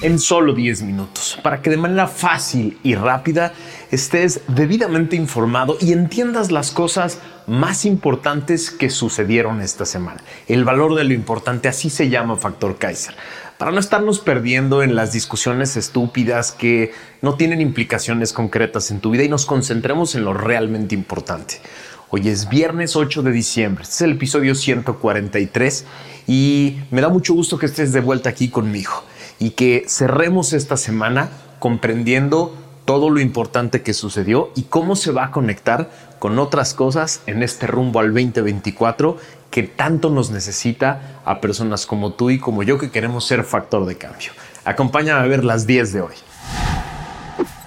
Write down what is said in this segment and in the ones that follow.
en solo 10 minutos, para que de manera fácil y rápida estés debidamente informado y entiendas las cosas más importantes que sucedieron esta semana. El valor de lo importante, así se llama Factor Kaiser. Para no estarnos perdiendo en las discusiones estúpidas que no tienen implicaciones concretas en tu vida y nos concentremos en lo realmente importante. Hoy es viernes 8 de diciembre, este es el episodio 143 y me da mucho gusto que estés de vuelta aquí conmigo y que cerremos esta semana comprendiendo todo lo importante que sucedió y cómo se va a conectar con otras cosas en este rumbo al 2024 que tanto nos necesita a personas como tú y como yo que queremos ser factor de cambio. Acompáñame a ver las 10 de hoy.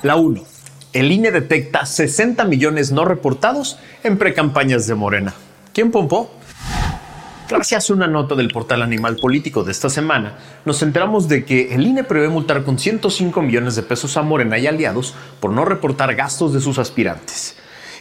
La 1. El INE detecta 60 millones no reportados en precampañas de Morena. ¿Quién pompó? Gracias a una nota del portal Animal Político de esta semana, nos enteramos de que el INE prevé multar con 105 millones de pesos a Morena y aliados por no reportar gastos de sus aspirantes.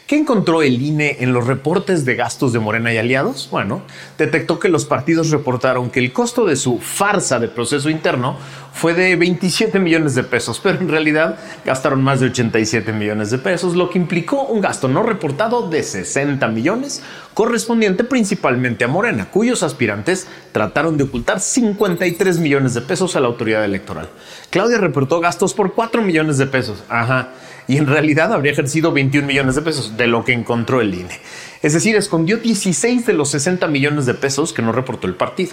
¿Qué encontró el INE en los reportes de gastos de Morena y aliados? Bueno, detectó que los partidos reportaron que el costo de su farsa de proceso interno fue de 27 millones de pesos, pero en realidad gastaron más de 87 millones de pesos, lo que implicó un gasto no reportado de 60 millones, correspondiente principalmente a Morena, cuyos aspirantes trataron de ocultar 53 millones de pesos a la autoridad electoral. Claudia reportó gastos por 4 millones de pesos. Ajá y en realidad habría ejercido 21 millones de pesos de lo que encontró el INE. Es decir, escondió 16 de los 60 millones de pesos que no reportó el partido.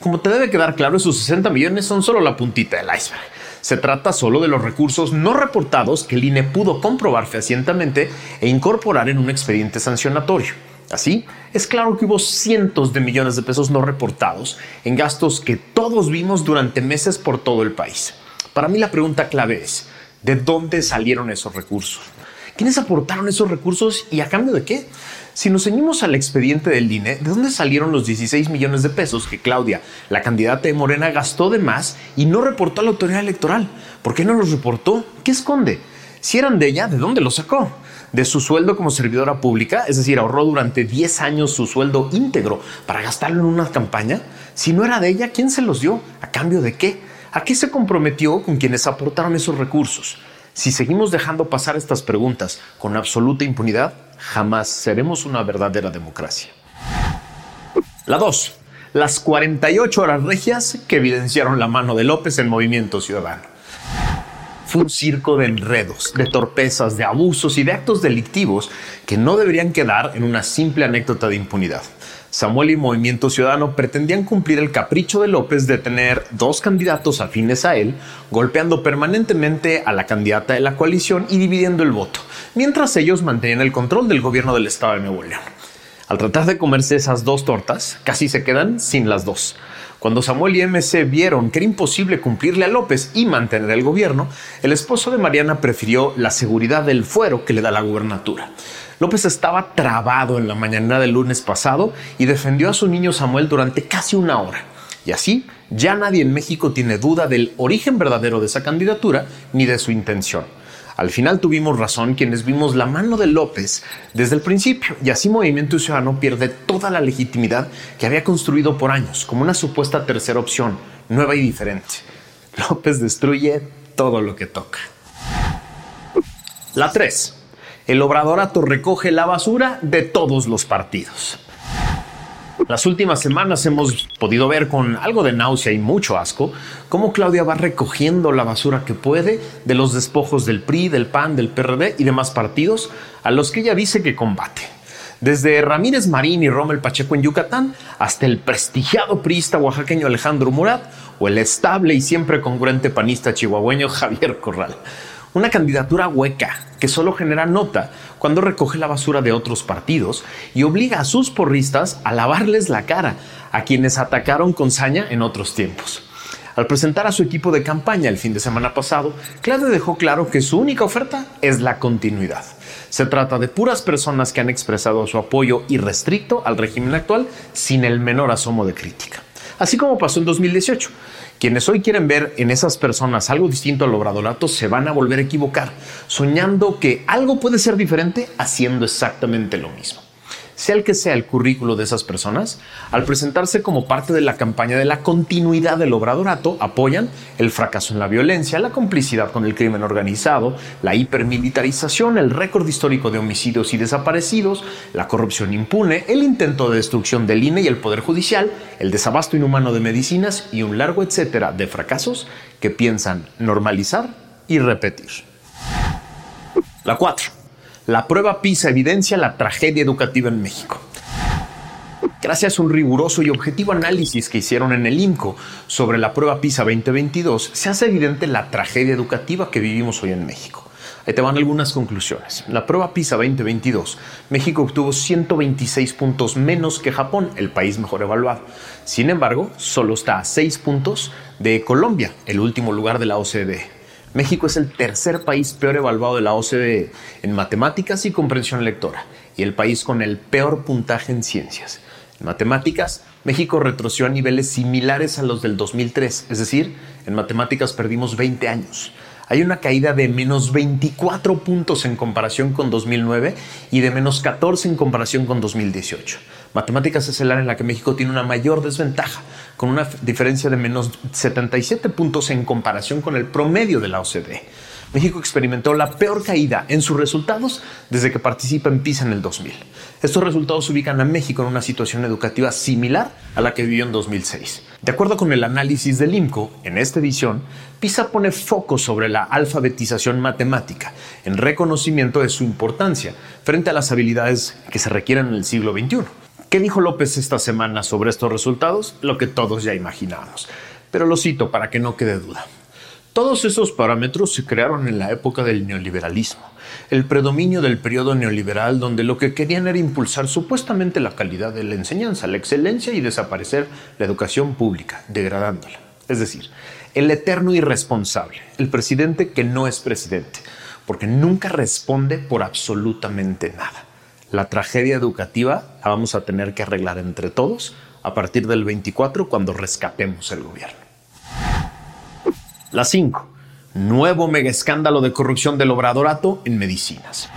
Como te debe quedar claro, esos 60 millones son solo la puntita del iceberg. Se trata solo de los recursos no reportados que el INE pudo comprobar fehacientemente e incorporar en un expediente sancionatorio. Así, es claro que hubo cientos de millones de pesos no reportados en gastos que todos vimos durante meses por todo el país. Para mí la pregunta clave es, ¿De dónde salieron esos recursos? ¿Quiénes aportaron esos recursos y a cambio de qué? Si nos ceñimos al expediente del INE, ¿de dónde salieron los 16 millones de pesos que Claudia, la candidata de Morena, gastó de más y no reportó a la autoridad electoral? ¿Por qué no los reportó? ¿Qué esconde? Si eran de ella, ¿de dónde los sacó? ¿De su sueldo como servidora pública? Es decir, ahorró durante 10 años su sueldo íntegro para gastarlo en una campaña. Si no era de ella, ¿quién se los dio? ¿A cambio de qué? ¿A qué se comprometió con quienes aportaron esos recursos? Si seguimos dejando pasar estas preguntas con absoluta impunidad, jamás seremos una verdadera democracia. La 2. Las 48 horas regias que evidenciaron la mano de López en Movimiento Ciudadano. Fue un circo de enredos, de torpezas, de abusos y de actos delictivos que no deberían quedar en una simple anécdota de impunidad. Samuel y Movimiento Ciudadano pretendían cumplir el capricho de López de tener dos candidatos afines a él, golpeando permanentemente a la candidata de la coalición y dividiendo el voto, mientras ellos mantenían el control del gobierno del estado de Nuevo León. Al tratar de comerse esas dos tortas, casi se quedan sin las dos. Cuando Samuel y MC vieron que era imposible cumplirle a López y mantener el gobierno, el esposo de Mariana prefirió la seguridad del fuero que le da la gubernatura. López estaba trabado en la mañana del lunes pasado y defendió a su niño Samuel durante casi una hora. Y así, ya nadie en México tiene duda del origen verdadero de esa candidatura ni de su intención. Al final tuvimos razón quienes vimos la mano de López desde el principio y así Movimiento Ciudadano pierde toda la legitimidad que había construido por años como una supuesta tercera opción, nueva y diferente. López destruye todo lo que toca. La 3. El obradorato recoge la basura de todos los partidos. Las últimas semanas hemos podido ver con algo de náusea y mucho asco cómo Claudia va recogiendo la basura que puede de los despojos del PRI, del PAN, del PRD y demás partidos a los que ella dice que combate. Desde Ramírez Marín y Rommel Pacheco en Yucatán hasta el prestigiado priista oaxaqueño Alejandro Murat o el estable y siempre congruente panista chihuahueño Javier Corral. Una candidatura hueca que solo genera nota cuando recoge la basura de otros partidos y obliga a sus porristas a lavarles la cara a quienes atacaron con saña en otros tiempos. Al presentar a su equipo de campaña el fin de semana pasado, Claudia dejó claro que su única oferta es la continuidad. Se trata de puras personas que han expresado su apoyo irrestricto al régimen actual sin el menor asomo de crítica. Así como pasó en 2018. Quienes hoy quieren ver en esas personas algo distinto al obradorato se van a volver a equivocar, soñando que algo puede ser diferente haciendo exactamente lo mismo sea el que sea el currículo de esas personas, al presentarse como parte de la campaña de la continuidad del obradorato, apoyan el fracaso en la violencia, la complicidad con el crimen organizado, la hipermilitarización, el récord histórico de homicidios y desaparecidos, la corrupción impune, el intento de destrucción del INE y el Poder Judicial, el desabasto inhumano de medicinas y un largo etcétera de fracasos que piensan normalizar y repetir. La 4. La prueba PISA evidencia la tragedia educativa en México. Gracias a un riguroso y objetivo análisis que hicieron en el INCO sobre la prueba PISA 2022, se hace evidente la tragedia educativa que vivimos hoy en México. Ahí te van algunas conclusiones. La prueba PISA 2022, México obtuvo 126 puntos menos que Japón, el país mejor evaluado. Sin embargo, solo está a 6 puntos de Colombia, el último lugar de la OCDE. México es el tercer país peor evaluado de la OCDE en matemáticas y comprensión lectora y el país con el peor puntaje en ciencias. En matemáticas, México retrocedió a niveles similares a los del 2003, es decir, en matemáticas perdimos 20 años. Hay una caída de menos 24 puntos en comparación con 2009 y de menos 14 en comparación con 2018. Matemáticas es el área en la que México tiene una mayor desventaja, con una diferencia de menos 77 puntos en comparación con el promedio de la OCDE. México experimentó la peor caída en sus resultados desde que participa en PISA en el 2000. Estos resultados ubican a México en una situación educativa similar a la que vivió en 2006. De acuerdo con el análisis del IMCO, en esta edición, PISA pone foco sobre la alfabetización matemática, en reconocimiento de su importancia frente a las habilidades que se requieren en el siglo XXI. ¿Qué dijo López esta semana sobre estos resultados? Lo que todos ya imaginábamos. Pero lo cito para que no quede duda. Todos esos parámetros se crearon en la época del neoliberalismo, el predominio del periodo neoliberal donde lo que querían era impulsar supuestamente la calidad de la enseñanza, la excelencia y desaparecer la educación pública, degradándola. Es decir, el eterno irresponsable, el presidente que no es presidente, porque nunca responde por absolutamente nada la tragedia educativa la vamos a tener que arreglar entre todos a partir del 24 cuando rescatemos el gobierno. La 5. Nuevo mega escándalo de corrupción del obradorato en medicinas.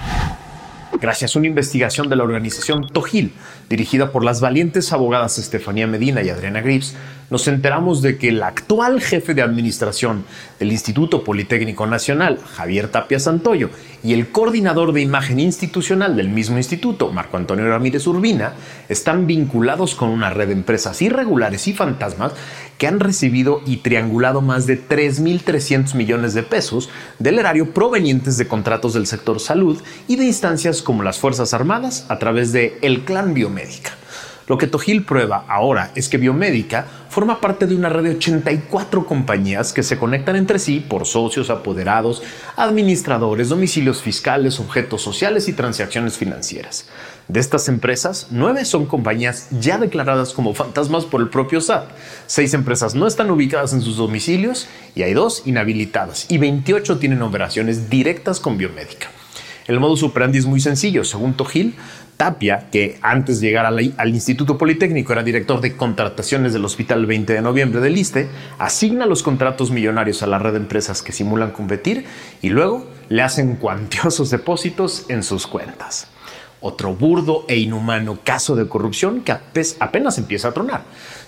Gracias a una investigación de la organización Togil, dirigida por las valientes abogadas Estefanía Medina y Adriana Grips, nos enteramos de que el actual jefe de administración del Instituto Politécnico Nacional, Javier Tapia Santoyo, y el coordinador de imagen institucional del mismo instituto, Marco Antonio Ramírez Urbina, están vinculados con una red de empresas irregulares y fantasmas que han recibido y triangulado más de 3.300 millones de pesos del erario provenientes de contratos del sector salud y de instancias como las Fuerzas Armadas a través de el Clan Biomédica. Lo que Togil prueba ahora es que Biomédica forma parte de una red de 84 compañías que se conectan entre sí por socios, apoderados, administradores, domicilios fiscales, objetos sociales y transacciones financieras. De estas empresas, nueve son compañías ya declaradas como fantasmas por el propio SAT. Seis empresas no están ubicadas en sus domicilios y hay dos inhabilitadas y 28 tienen operaciones directas con Biomédica. El modo operandi es muy sencillo. Según Togil, Tapia, que antes de llegar al, Instituto Politécnico era director de contrataciones del Hospital 20 de Noviembre del ISTE, asigna los contratos millonarios a la red de empresas que simulan competir y luego le hacen cuantiosos depósitos en sus cuentas. Otro burdo e inhumano caso de corrupción que apenas empieza a tronar.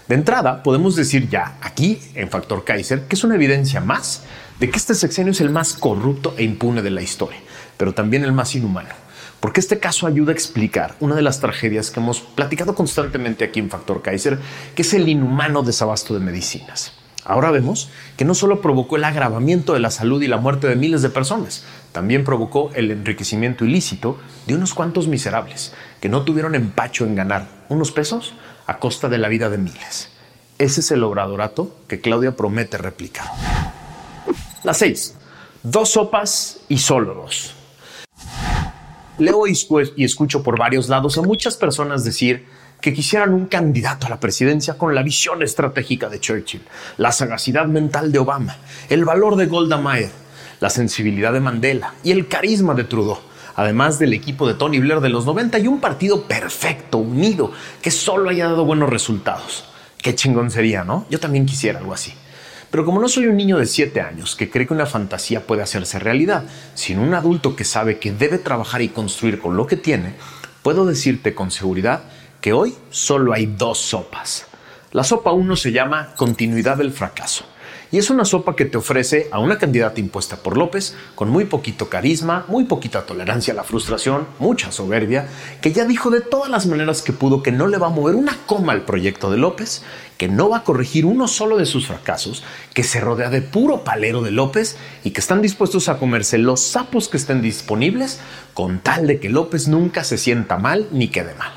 De entrada, podemos decir ya aquí, en Factor Kaiser, que es una evidencia más de que este sexenio es el más corrupto e impune de la historia, pero también el más inhumano porque este caso ayuda a explicar una de las tragedias que hemos platicado constantemente aquí en Factor Kaiser, que es el inhumano desabasto de medicinas. Ahora vemos que no solo provocó el agravamiento de la salud y la muerte de miles de personas, también provocó el enriquecimiento ilícito de unos cuantos miserables que no tuvieron empacho en ganar unos pesos a costa de la vida de miles. Ese es el obradorato que Claudia promete replicar. La 6. Dos sopas y solo dos. Leo y escucho por varios lados a muchas personas decir que quisieran un candidato a la presidencia con la visión estratégica de Churchill, la sagacidad mental de Obama, el valor de Golda Meir, la sensibilidad de Mandela y el carisma de Trudeau, además del equipo de Tony Blair de los 90 y un partido perfecto, unido, que solo haya dado buenos resultados. Qué chingón sería, ¿no? Yo también quisiera algo así. Pero como no soy un niño de 7 años que cree que una fantasía puede hacerse realidad, sino un adulto que sabe que debe trabajar y construir con lo que tiene, puedo decirte con seguridad que hoy solo hay dos sopas. La sopa 1 se llama continuidad del fracaso y es una sopa que te ofrece a una candidata impuesta por López con muy poquito carisma, muy poquita tolerancia a la frustración, mucha soberbia, que ya dijo de todas las maneras que pudo que no le va a mover una coma al proyecto de López, que no va a corregir uno solo de sus fracasos, que se rodea de puro palero de López y que están dispuestos a comerse los sapos que estén disponibles con tal de que López nunca se sienta mal ni quede mal.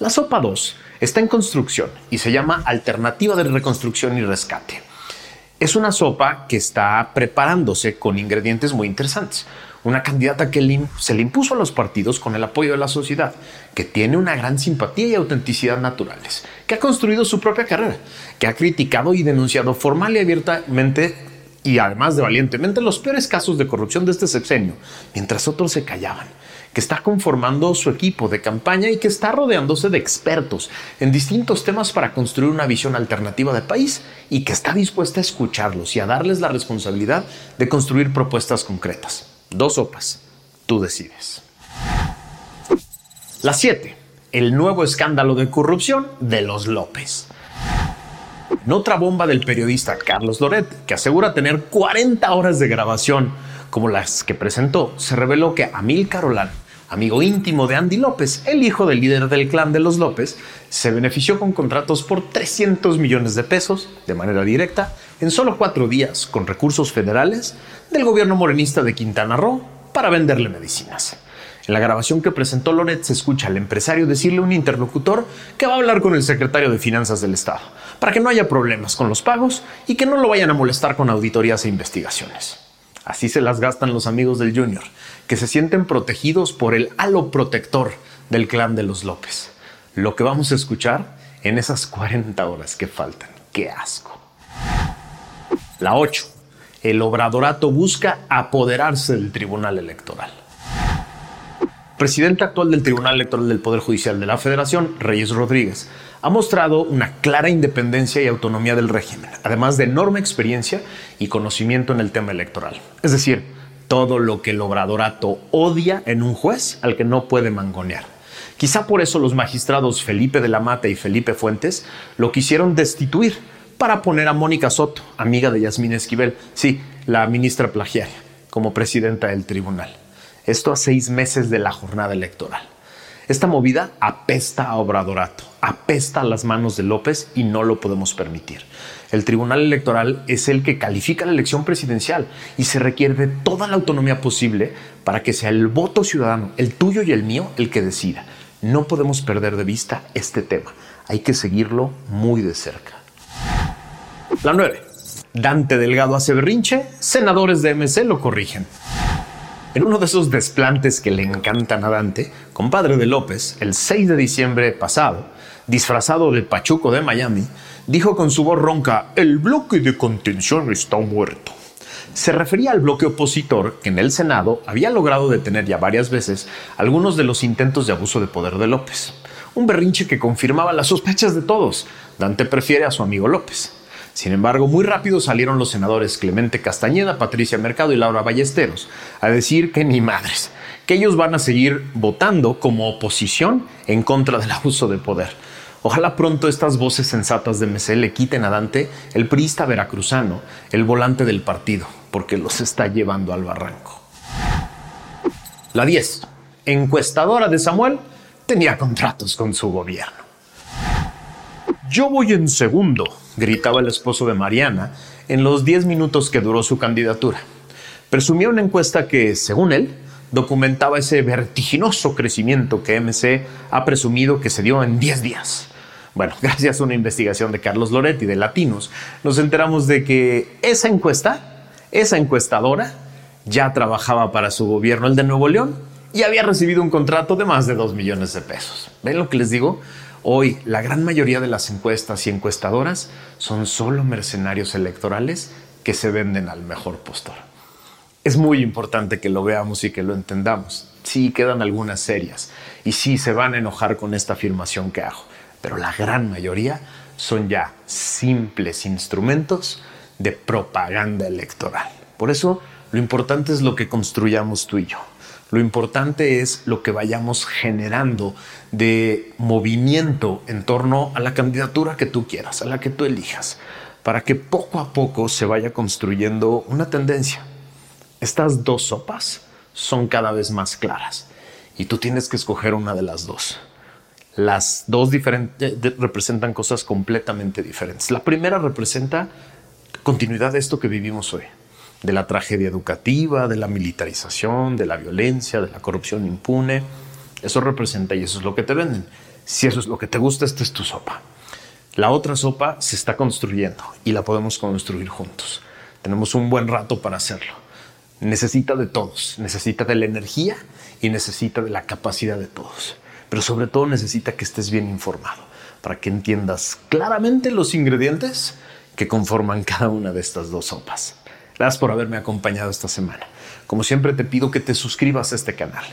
La sopa 2 está en construcción y se llama Alternativa de Reconstrucción y Rescate. Es una sopa que está preparándose con ingredientes muy interesantes. Una candidata que se le impuso a los partidos con el apoyo de la sociedad, que tiene una gran simpatía y autenticidad naturales, que ha construido su propia carrera, que ha criticado y denunciado formal y abiertamente y además de valientemente los peores casos de corrupción de este sexenio, mientras otros se callaban que está conformando su equipo de campaña y que está rodeándose de expertos en distintos temas para construir una visión alternativa de país y que está dispuesta a escucharlos y a darles la responsabilidad de construir propuestas concretas. Dos sopas, tú decides. La 7. El nuevo escándalo de corrupción de los López. Otra bomba del periodista Carlos Loret, que asegura tener 40 horas de grabación como las que presentó, se reveló que Amil Carolán amigo íntimo de Andy López, el hijo del líder del clan de los López, se benefició con contratos por 300 millones de pesos de manera directa en solo cuatro días con recursos federales del gobierno morenista de Quintana Roo para venderle medicinas. En la grabación que presentó Loret se escucha al empresario decirle a un interlocutor que va a hablar con el secretario de Finanzas del Estado para que no haya problemas con los pagos y que no lo vayan a molestar con auditorías e investigaciones. Así se las gastan los amigos del Junior, que se sienten protegidos por el halo protector del clan de los López. Lo que vamos a escuchar en esas 40 horas que faltan. ¡Qué asco! La 8. El obradorato busca apoderarse del Tribunal Electoral. Presidente actual del Tribunal Electoral del Poder Judicial de la Federación, Reyes Rodríguez, ha mostrado una clara independencia y autonomía del régimen, además de enorme experiencia y conocimiento en el tema electoral. Es decir, todo lo que el obradorato odia en un juez al que no puede mangonear. Quizá por eso los magistrados Felipe de la Mata y Felipe Fuentes lo quisieron destituir para poner a Mónica Soto, amiga de Yasmín Esquivel, sí, la ministra plagiaria, como presidenta del tribunal. Esto a seis meses de la jornada electoral. Esta movida apesta a Obradorato, apesta a las manos de López y no lo podemos permitir. El Tribunal Electoral es el que califica la elección presidencial y se requiere de toda la autonomía posible para que sea el voto ciudadano, el tuyo y el mío, el que decida. No podemos perder de vista este tema. Hay que seguirlo muy de cerca. La 9. Dante Delgado hace berrinche, senadores de MC lo corrigen. En uno de esos desplantes que le encantan a Dante, compadre de López, el 6 de diciembre pasado, disfrazado de Pachuco de Miami, dijo con su voz ronca, el bloque de contención está muerto. Se refería al bloque opositor que en el Senado había logrado detener ya varias veces algunos de los intentos de abuso de poder de López. Un berrinche que confirmaba las sospechas de todos. Dante prefiere a su amigo López. Sin embargo, muy rápido salieron los senadores Clemente Castañeda, Patricia Mercado y Laura Ballesteros a decir que ni madres, que ellos van a seguir votando como oposición en contra del abuso de poder. Ojalá pronto estas voces sensatas de MC le quiten a Dante el priista veracruzano, el volante del partido, porque los está llevando al barranco. La 10. encuestadora de Samuel, tenía contratos con su gobierno. Yo voy en segundo, gritaba el esposo de Mariana en los 10 minutos que duró su candidatura. Presumía una encuesta que, según él, documentaba ese vertiginoso crecimiento que MC ha presumido que se dio en 10 días. Bueno, gracias a una investigación de Carlos Loretti de Latinos, nos enteramos de que esa encuesta, esa encuestadora, ya trabajaba para su gobierno, el de Nuevo León, y había recibido un contrato de más de 2 millones de pesos. ¿Ven lo que les digo? Hoy la gran mayoría de las encuestas y encuestadoras son solo mercenarios electorales que se venden al mejor postor. Es muy importante que lo veamos y que lo entendamos. Sí, quedan algunas serias y sí se van a enojar con esta afirmación que hago, pero la gran mayoría son ya simples instrumentos de propaganda electoral. Por eso lo importante es lo que construyamos tú y yo. Lo importante es lo que vayamos generando de movimiento en torno a la candidatura que tú quieras, a la que tú elijas, para que poco a poco se vaya construyendo una tendencia. Estas dos sopas son cada vez más claras y tú tienes que escoger una de las dos. Las dos diferentes representan cosas completamente diferentes. La primera representa continuidad de esto que vivimos hoy de la tragedia educativa, de la militarización, de la violencia, de la corrupción impune. Eso representa y eso es lo que te venden. Si eso es lo que te gusta, esta es tu sopa. La otra sopa se está construyendo y la podemos construir juntos. Tenemos un buen rato para hacerlo. Necesita de todos, necesita de la energía y necesita de la capacidad de todos. Pero sobre todo necesita que estés bien informado para que entiendas claramente los ingredientes que conforman cada una de estas dos sopas. Gracias por haberme acompañado esta semana. Como siempre te pido que te suscribas a este canal.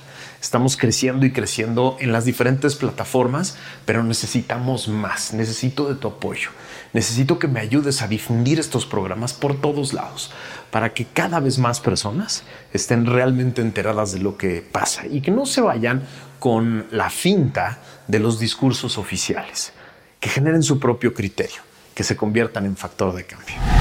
Estamos creciendo y creciendo en las diferentes plataformas, pero necesitamos más. Necesito de tu apoyo. Necesito que me ayudes a difundir estos programas por todos lados para que cada vez más personas estén realmente enteradas de lo que pasa y que no se vayan con la finta de los discursos oficiales, que generen su propio criterio, que se conviertan en factor de cambio.